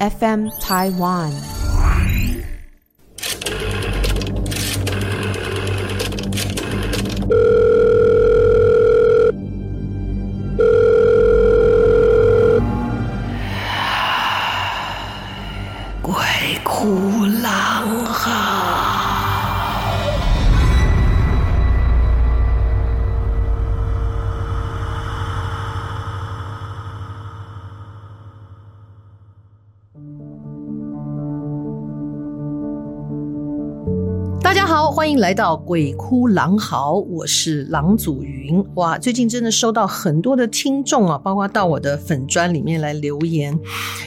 FM Taiwan。大家好，欢迎来到鬼哭狼嚎，我是狼祖云。哇，最近真的收到很多的听众啊，包括到我的粉专里面来留言。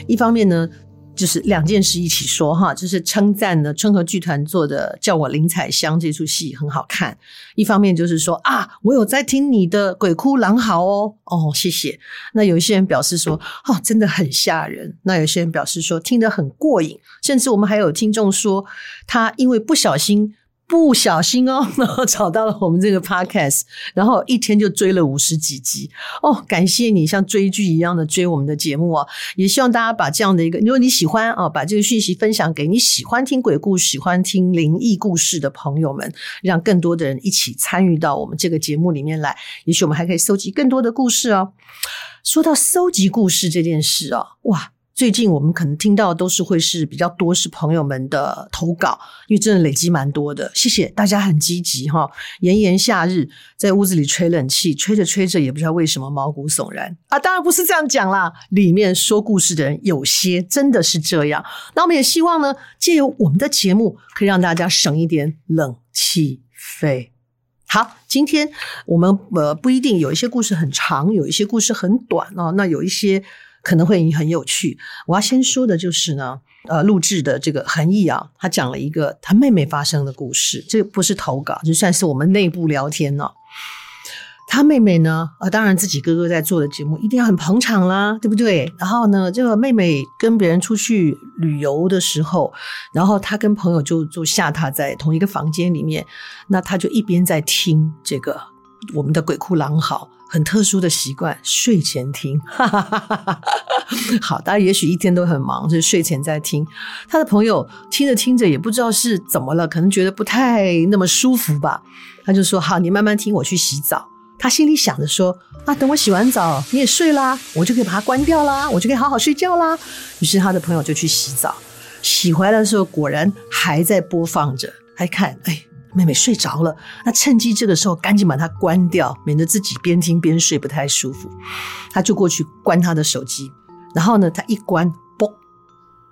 一方面呢，就是两件事一起说哈，就是称赞呢春和剧团做的《叫我林采香》这出戏很好看。一方面就是说啊，我有在听你的鬼哭狼嚎哦，哦，谢谢。那有一些人表示说，哦，真的很吓人。那有些人表示说，听得很过瘾。甚至我们还有听众说，他因为不小心。不小心哦，然 后找到了我们这个 podcast，然后一天就追了五十几集哦，感谢你像追剧一样的追我们的节目哦，也希望大家把这样的一个，如果你喜欢啊，把这个讯息分享给你喜欢听鬼故事、喜欢听灵异故事的朋友们，让更多的人一起参与到我们这个节目里面来，也许我们还可以搜集更多的故事哦。说到搜集故事这件事哦，哇！最近我们可能听到都是会是比较多是朋友们的投稿，因为真的累积蛮多的，谢谢大家很积极哈。炎炎夏日在屋子里吹冷气，吹着吹着也不知道为什么毛骨悚然啊！当然不是这样讲啦，里面说故事的人有些真的是这样。那我们也希望呢，借由我们的节目，可以让大家省一点冷气费。好，今天我们呃不一定有一些故事很长，有一些故事很短哦，那有一些。可能会很有趣。我要先说的就是呢，呃，录制的这个恒毅啊，他讲了一个他妹妹发生的故事。这不是投稿，就算是我们内部聊天呢。他妹妹呢，呃，当然自己哥哥在做的节目一定要很捧场啦，对不对？然后呢，这个妹妹跟别人出去旅游的时候，然后他跟朋友就就下榻在同一个房间里面，那他就一边在听这个我们的鬼哭狼嚎。很特殊的习惯，睡前听，好，大家也许一天都很忙，就是睡前在听。他的朋友听着听着也不知道是怎么了，可能觉得不太那么舒服吧。他就说：“好，你慢慢听，我去洗澡。”他心里想着说：“啊，等我洗完澡，你也睡啦，我就可以把它关掉啦，我就可以好好睡觉啦。”于是他的朋友就去洗澡，洗回来的时候果然还在播放着，还看，哎。妹妹睡着了，那趁机这个时候赶紧把它关掉，免得自己边听边睡不太舒服。他就过去关他的手机，然后呢，他一关，嘣，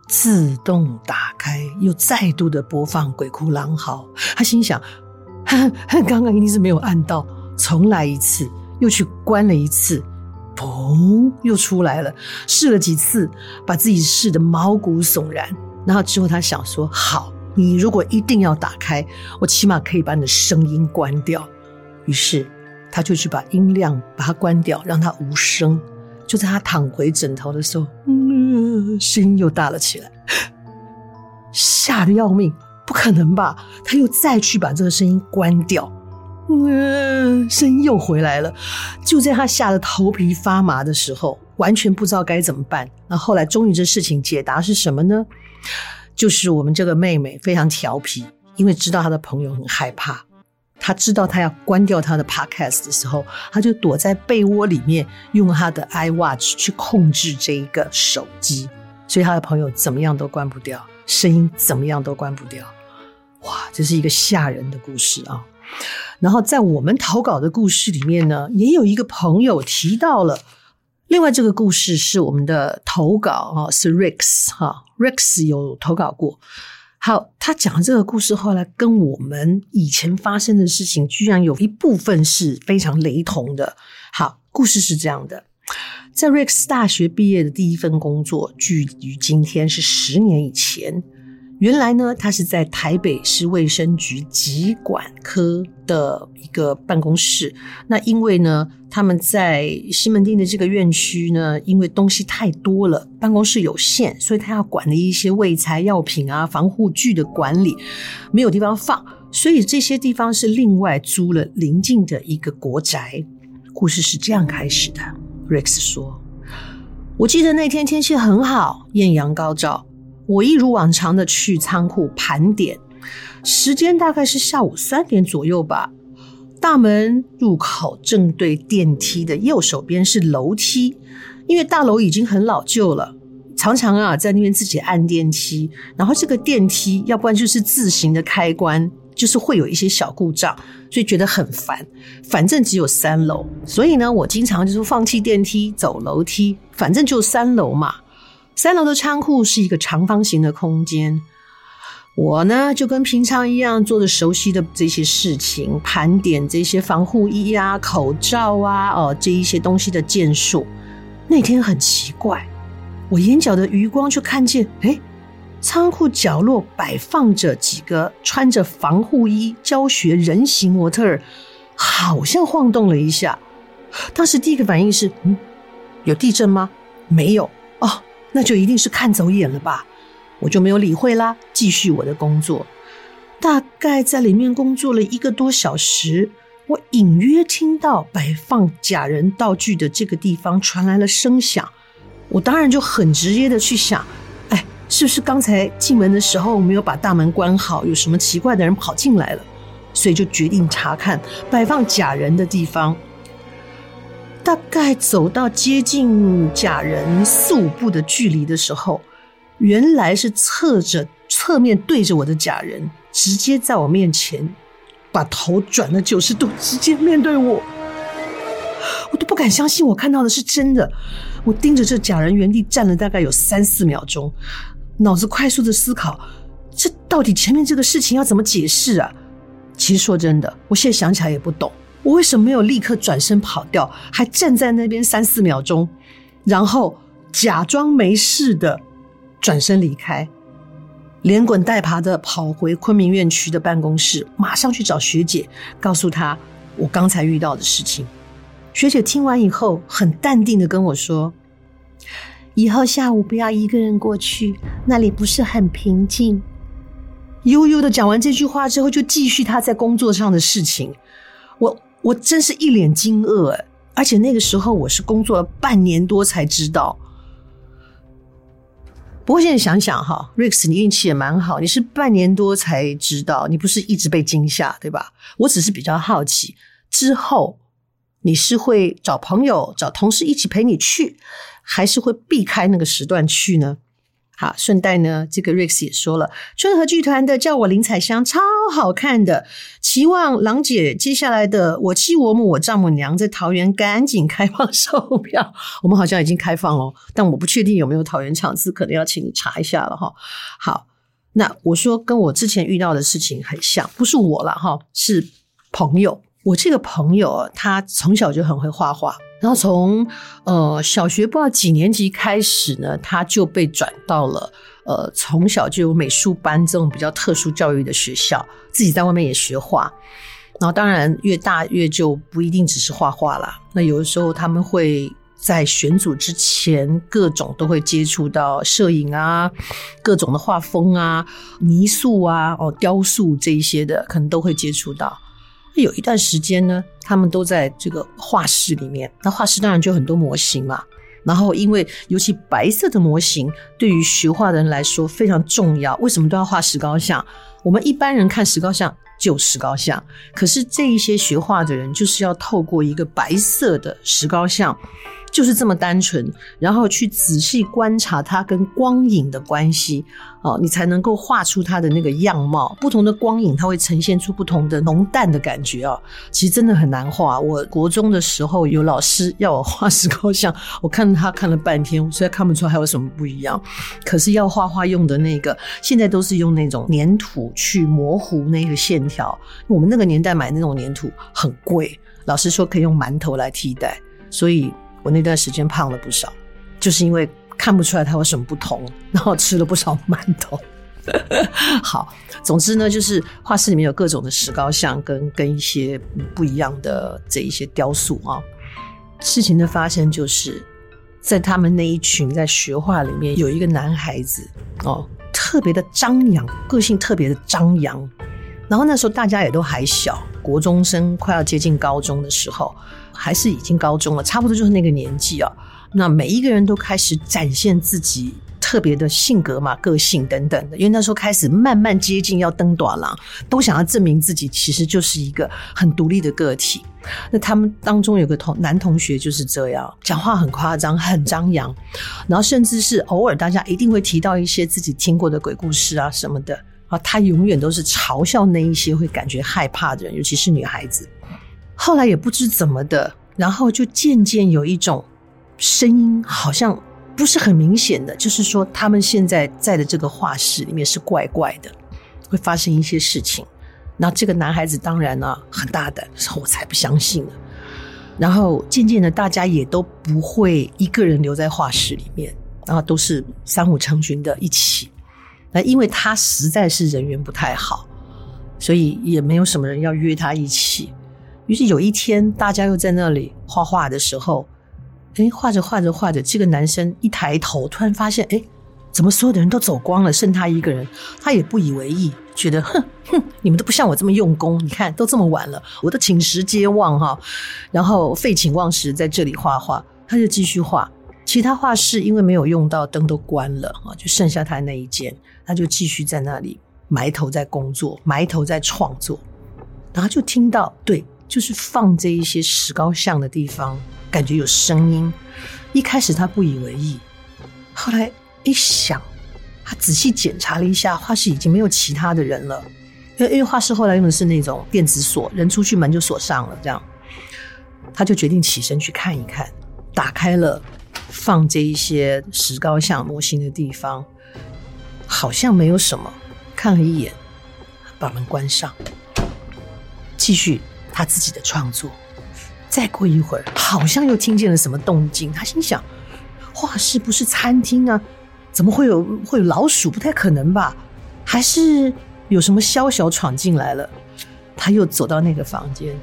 自动打开，又再度的播放《鬼哭狼嚎》。他心想，哼，刚刚一定是没有按到，重来一次，又去关了一次，嘣，又出来了。试了几次，把自己试得毛骨悚然。然后之后他想说，好。你如果一定要打开，我起码可以把你的声音关掉。于是，他就去把音量把它关掉，让它无声。就在他躺回枕头的时候，嗯，声音又大了起来，吓得要命。不可能吧？他又再去把这个声音关掉，嗯，声音又回来了。就在他吓得头皮发麻的时候，完全不知道该怎么办。那后来，终于这事情解答是什么呢？就是我们这个妹妹非常调皮，因为知道她的朋友很害怕，她知道她要关掉她的 podcast 的时候，她就躲在被窝里面，用她的 iWatch 去控制这一个手机，所以她的朋友怎么样都关不掉，声音怎么样都关不掉。哇，这是一个吓人的故事啊！然后在我们投稿的故事里面呢，也有一个朋友提到了。另外，这个故事是我们的投稿啊，是 Rex 哈，Rex 有投稿过。好，他讲的这个故事后来跟我们以前发生的事情，居然有一部分是非常雷同的。好，故事是这样的：在 Rex 大学毕业的第一份工作，距于今天是十年以前。原来呢，他是在台北市卫生局疾管科的一个办公室。那因为呢，他们在西门町的这个院区呢，因为东西太多了，办公室有限，所以他要管的一些卫材药品啊、防护具的管理，没有地方放，所以这些地方是另外租了邻近的一个国宅。故事是这样开始的：Rex 说，我记得那天天气很好，艳阳高照，我一如往常的去仓库盘点，时间大概是下午三点左右吧。大门入口正对电梯的右手边是楼梯，因为大楼已经很老旧了，常常啊在那边自己按电梯，然后这个电梯要不然就是自行的开关，就是会有一些小故障，所以觉得很烦。反正只有三楼，所以呢，我经常就是放弃电梯走楼梯，反正就三楼嘛。三楼的仓库是一个长方形的空间。我呢，就跟平常一样做着熟悉的这些事情，盘点这些防护衣啊、口罩啊、哦这一些东西的件数。那天很奇怪，我眼角的余光就看见，哎，仓库角落摆放着几个穿着防护衣教学人形模特儿，好像晃动了一下。当时第一个反应是，嗯，有地震吗？没有，那就一定是看走眼了吧。我就没有理会啦，继续我的工作。大概在里面工作了一个多小时，我隐约听到摆放假人道具的这个地方传来了声响。我当然就很直接的去想，哎，是不是刚才进门的时候没有把大门关好，有什么奇怪的人跑进来了？所以就决定查看摆放假人的地方。大概走到接近假人四五步的距离的时候。原来是侧着侧面对着我的假人，直接在我面前把头转了九十度，直接面对我，我都不敢相信我看到的是真的。我盯着这假人原地站了大概有三四秒钟，脑子快速的思考，这到底前面这个事情要怎么解释啊？其实说真的，我现在想起来也不懂，我为什么没有立刻转身跑掉，还站在那边三四秒钟，然后假装没事的。转身离开，连滚带爬的跑回昆明院区的办公室，马上去找学姐，告诉她我刚才遇到的事情。学姐听完以后，很淡定的跟我说：“以后下午不要一个人过去，那里不是很平静。”悠悠的讲完这句话之后，就继续她在工作上的事情。我我真是一脸惊愕，而且那个时候我是工作了半年多才知道。不过现在想想哈，Rex，你运气也蛮好，你是半年多才知道，你不是一直被惊吓，对吧？我只是比较好奇，之后你是会找朋友、找同事一起陪你去，还是会避开那个时段去呢？好，顺带呢，这个 Rex 也说了，春和剧团的叫我林采香超好看的，期望郎姐接下来的我妻我母我丈母娘在桃园赶紧开放售票，我们好像已经开放了，但我不确定有没有桃园场次，可能要请你查一下了哈。好，那我说跟我之前遇到的事情很像，不是我了哈，是朋友。我这个朋友他从小就很会画画。然后从呃小学不知道几年级开始呢，他就被转到了呃从小就有美术班这种比较特殊教育的学校，自己在外面也学画。然后当然越大越就不一定只是画画啦。那有的时候他们会在选组之前，各种都会接触到摄影啊，各种的画风啊、泥塑啊、哦雕塑这一些的，可能都会接触到。有一段时间呢，他们都在这个画室里面。那画室当然就很多模型嘛。然后，因为尤其白色的模型对于学画的人来说非常重要。为什么都要画石膏像？我们一般人看石膏像就石膏像，可是这一些学画的人就是要透过一个白色的石膏像。就是这么单纯，然后去仔细观察它跟光影的关系，哦，你才能够画出它的那个样貌。不同的光影，它会呈现出不同的浓淡的感觉哦。其实真的很难画。我国中的时候有老师要我画石膏像，我看他看了半天，我实在看不出还有什么不一样。可是要画画用的那个，现在都是用那种粘土去模糊那个线条。我们那个年代买那种粘土很贵，老师说可以用馒头来替代，所以。我那段时间胖了不少，就是因为看不出来它有什么不同，然后吃了不少馒头。好，总之呢，就是画室里面有各种的石膏像跟跟一些不一样的这一些雕塑啊。事情的发生就是在他们那一群在学画里面有一个男孩子哦，特别的张扬，个性特别的张扬。然后那时候大家也都还小，国中生快要接近高中的时候。还是已经高中了，差不多就是那个年纪啊。那每一个人都开始展现自己特别的性格嘛、个性等等的。因为那时候开始慢慢接近要登短廊，都想要证明自己其实就是一个很独立的个体。那他们当中有个同男同学就是这样，讲话很夸张、很张扬，然后甚至是偶尔大家一定会提到一些自己听过的鬼故事啊什么的啊，他永远都是嘲笑那一些会感觉害怕的人，尤其是女孩子。后来也不知怎么的，然后就渐渐有一种声音，好像不是很明显的，就是说他们现在在的这个画室里面是怪怪的，会发生一些事情。那这个男孩子当然呢、很大胆，说我才不相信呢。然后渐渐的，大家也都不会一个人留在画室里面，然后都是三五成群的一起。那因为他实在是人缘不太好，所以也没有什么人要约他一起。于是有一天，大家又在那里画画的时候，哎，画着画着画着，这个男生一抬头，突然发现，哎，怎么所有的人都走光了，剩他一个人？他也不以为意，觉得，哼哼，你们都不像我这么用功。你看，都这么晚了，我都寝食皆忘哈，然后废寝忘食在这里画画。他就继续画，其他画室因为没有用到，灯都关了啊，就剩下他那一间，他就继续在那里埋头在工作，埋头在创作，然后就听到对。就是放这一些石膏像的地方，感觉有声音。一开始他不以为意，后来一想，他仔细检查了一下，画室已经没有其他的人了。因为因为画室后来用的是那种电子锁，人出去门就锁上了。这样，他就决定起身去看一看，打开了放这一些石膏像模型的地方，好像没有什么。看了一眼，把门关上，继续。他自己的创作，再过一会儿，好像又听见了什么动静。他心想：画室不是餐厅啊，怎么会有会有老鼠？不太可能吧？还是有什么宵小闯进来了？他又走到那个房间，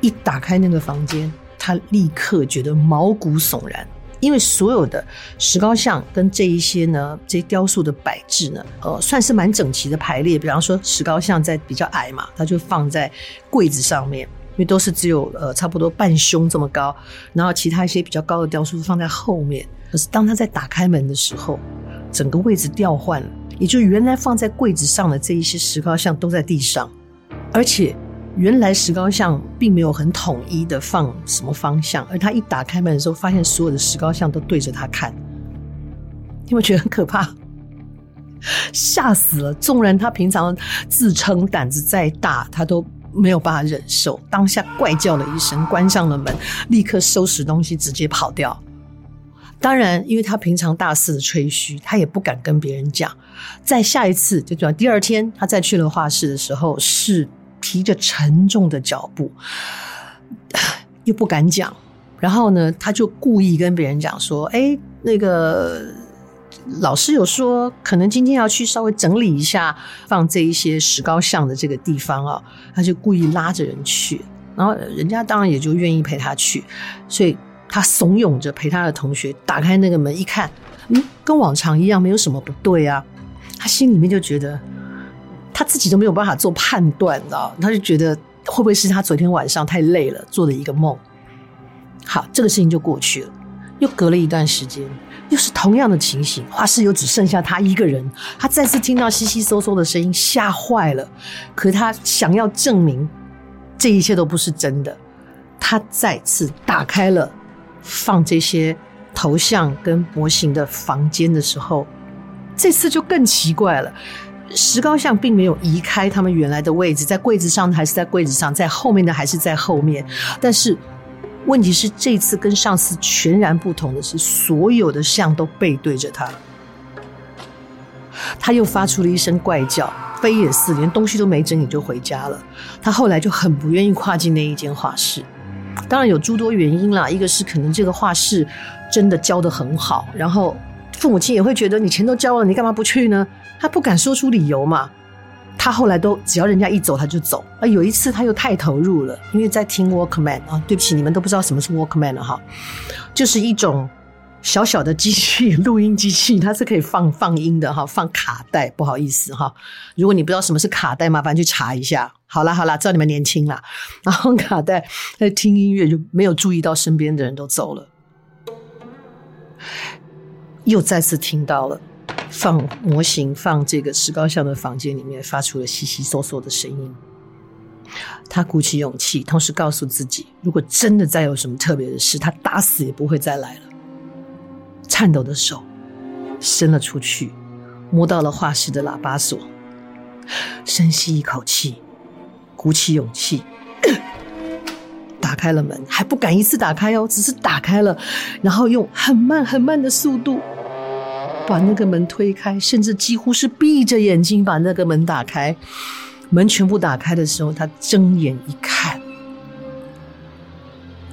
一打开那个房间，他立刻觉得毛骨悚然。因为所有的石膏像跟这一些呢，这雕塑的摆置呢，呃，算是蛮整齐的排列。比方说，石膏像在比较矮嘛，它就放在柜子上面，因为都是只有呃差不多半胸这么高。然后其他一些比较高的雕塑放在后面。可是当他在打开门的时候，整个位置调换了，也就原来放在柜子上的这一些石膏像都在地上，而且。原来石膏像并没有很统一的放什么方向，而他一打开门的时候，发现所有的石膏像都对着他看，你会觉得很可怕，吓死了。纵然他平常自称胆子再大，他都没有办法忍受。当下怪叫了一声，关上了门，立刻收拾东西，直接跑掉。当然，因为他平常大肆的吹嘘，他也不敢跟别人讲。在下一次，就讲第二天，他再去了画室的时候是。提着沉重的脚步，又不敢讲。然后呢，他就故意跟别人讲说：“哎，那个老师有说，可能今天要去稍微整理一下放这一些石膏像的这个地方啊。”他就故意拉着人去，然后人家当然也就愿意陪他去。所以他怂恿着陪他的同学打开那个门，一看，嗯，跟往常一样，没有什么不对啊。他心里面就觉得。他自己都没有办法做判断，的？他就觉得会不会是他昨天晚上太累了做的一个梦？好，这个事情就过去了。又隔了一段时间，又是同样的情形，画室又只剩下他一个人。他再次听到悉悉嗦嗦的声音，吓坏了。可他想要证明这一切都不是真的，他再次打开了放这些头像跟模型的房间的时候，这次就更奇怪了。石膏像并没有移开他们原来的位置，在柜子上还是在柜子上，在后面的还是在后面。但是问题是，这次跟上次全然不同的是，所有的像都背对着他。他又发出了一声怪叫，飞也似，连东西都没整理就回家了。他后来就很不愿意跨进那一间画室，当然有诸多原因啦，一个是可能这个画室真的教得很好，然后。父母亲也会觉得你钱都交了，你干嘛不去呢？他不敢说出理由嘛。他后来都只要人家一走他就走。啊，有一次他又太投入了，因为在听 Walkman 啊，对不起，你们都不知道什么是 Walkman 了哈，就是一种小小的机器，录音机器，它是可以放放音的哈，放卡带。不好意思哈，如果你不知道什么是卡带，麻烦去查一下。好啦好啦，知道你们年轻啦。然后卡带在听音乐，就没有注意到身边的人都走了。又再次听到了放模型、放这个石膏像的房间里面发出了窸窸窣窣的声音。他鼓起勇气，同时告诉自己，如果真的再有什么特别的事，他打死也不会再来了。颤抖的手伸了出去，摸到了画室的喇叭锁，深吸一口气，鼓起勇气，打开了门，还不敢一次打开哦，只是打开了，然后用很慢很慢的速度把那个门推开，甚至几乎是闭着眼睛把那个门打开。门全部打开的时候，他睁眼一看，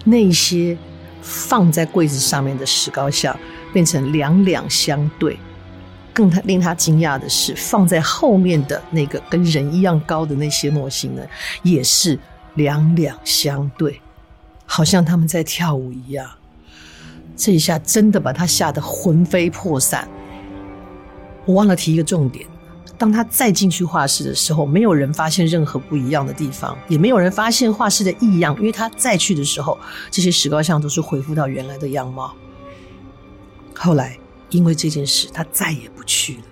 那些放在柜子上面的石膏像变成两两相对。更他令他惊讶的是，放在后面的那个跟人一样高的那些模型呢，也是两两相对，好像他们在跳舞一样。这一下真的把他吓得魂飞魄散。我忘了提一个重点。当他再进去画室的时候，没有人发现任何不一样的地方，也没有人发现画室的异样，因为他再去的时候，这些石膏像都是恢复到原来的样貌。后来，因为这件事，他再也不去了。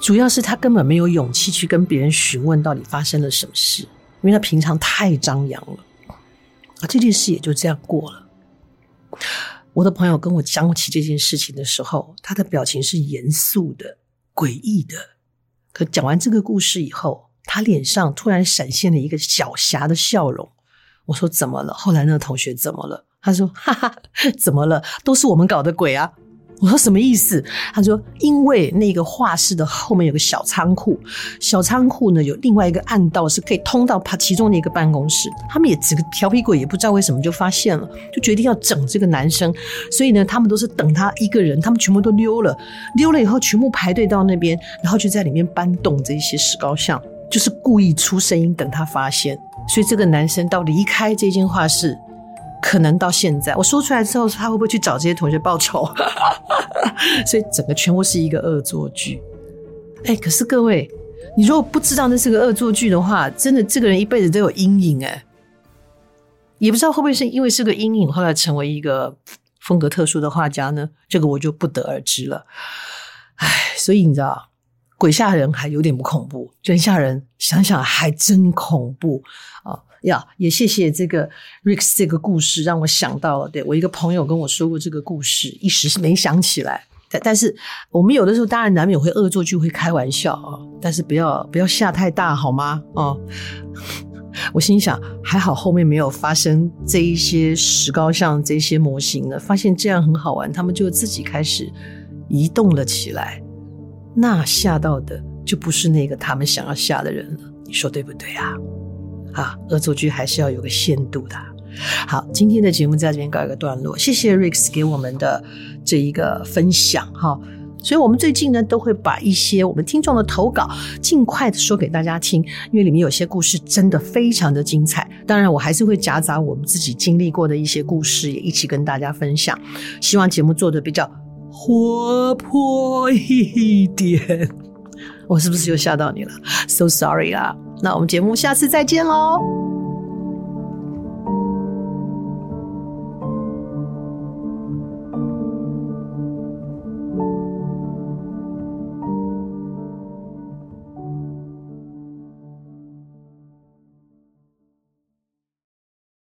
主要是他根本没有勇气去跟别人询问到底发生了什么事，因为他平常太张扬了。啊，这件事也就这样过了。我的朋友跟我讲起这件事情的时候，他的表情是严肃的、诡异的。可讲完这个故事以后，他脸上突然闪现了一个狡黠的笑容。我说：“怎么了？”后来那个同学怎么了？他说：“哈哈，怎么了？都是我们搞的鬼啊！”我说什么意思？他说，因为那个画室的后面有个小仓库，小仓库呢有另外一个暗道是可以通到他其中的一个办公室。他们也只调皮鬼也不知道为什么就发现了，就决定要整这个男生。所以呢，他们都是等他一个人，他们全部都溜了，溜了以后全部排队到那边，然后就在里面搬动这些石膏像，就是故意出声音等他发现。所以这个男生到离开这间画室。可能到现在我说出来之后，他会不会去找这些同学报仇？所以整个全部是一个恶作剧。哎，可是各位，你如果不知道那是个恶作剧的话，真的这个人一辈子都有阴影哎。也不知道会不会是因为是个阴影，后来成为一个风格特殊的画家呢？这个我就不得而知了。哎，所以你知道，鬼吓人还有点不恐怖，人吓人想想还真恐怖啊。呀也谢谢这个 Rex 这个故事，让我想到了。对，我一个朋友跟我说过这个故事，一时是没想起来。但但是我们有的时候当然难免会恶作剧，会开玩笑啊。但是不要不要吓太大，好吗？哦，我心想还好后面没有发生这一些石膏像这些模型呢，发现这样很好玩，他们就自己开始移动了起来。那吓到的就不是那个他们想要吓的人了，你说对不对啊？啊，恶作剧还是要有个限度的。好，今天的节目在这边告一个段落，谢谢 Rex 给我们的这一个分享哈。所以我们最近呢，都会把一些我们听众的投稿尽快的说给大家听，因为里面有些故事真的非常的精彩。当然，我还是会夹杂我们自己经历过的一些故事，也一起跟大家分享。希望节目做的比较活泼一点。我是不是又吓到你了？So sorry 啦。那我们节目下次再见喽。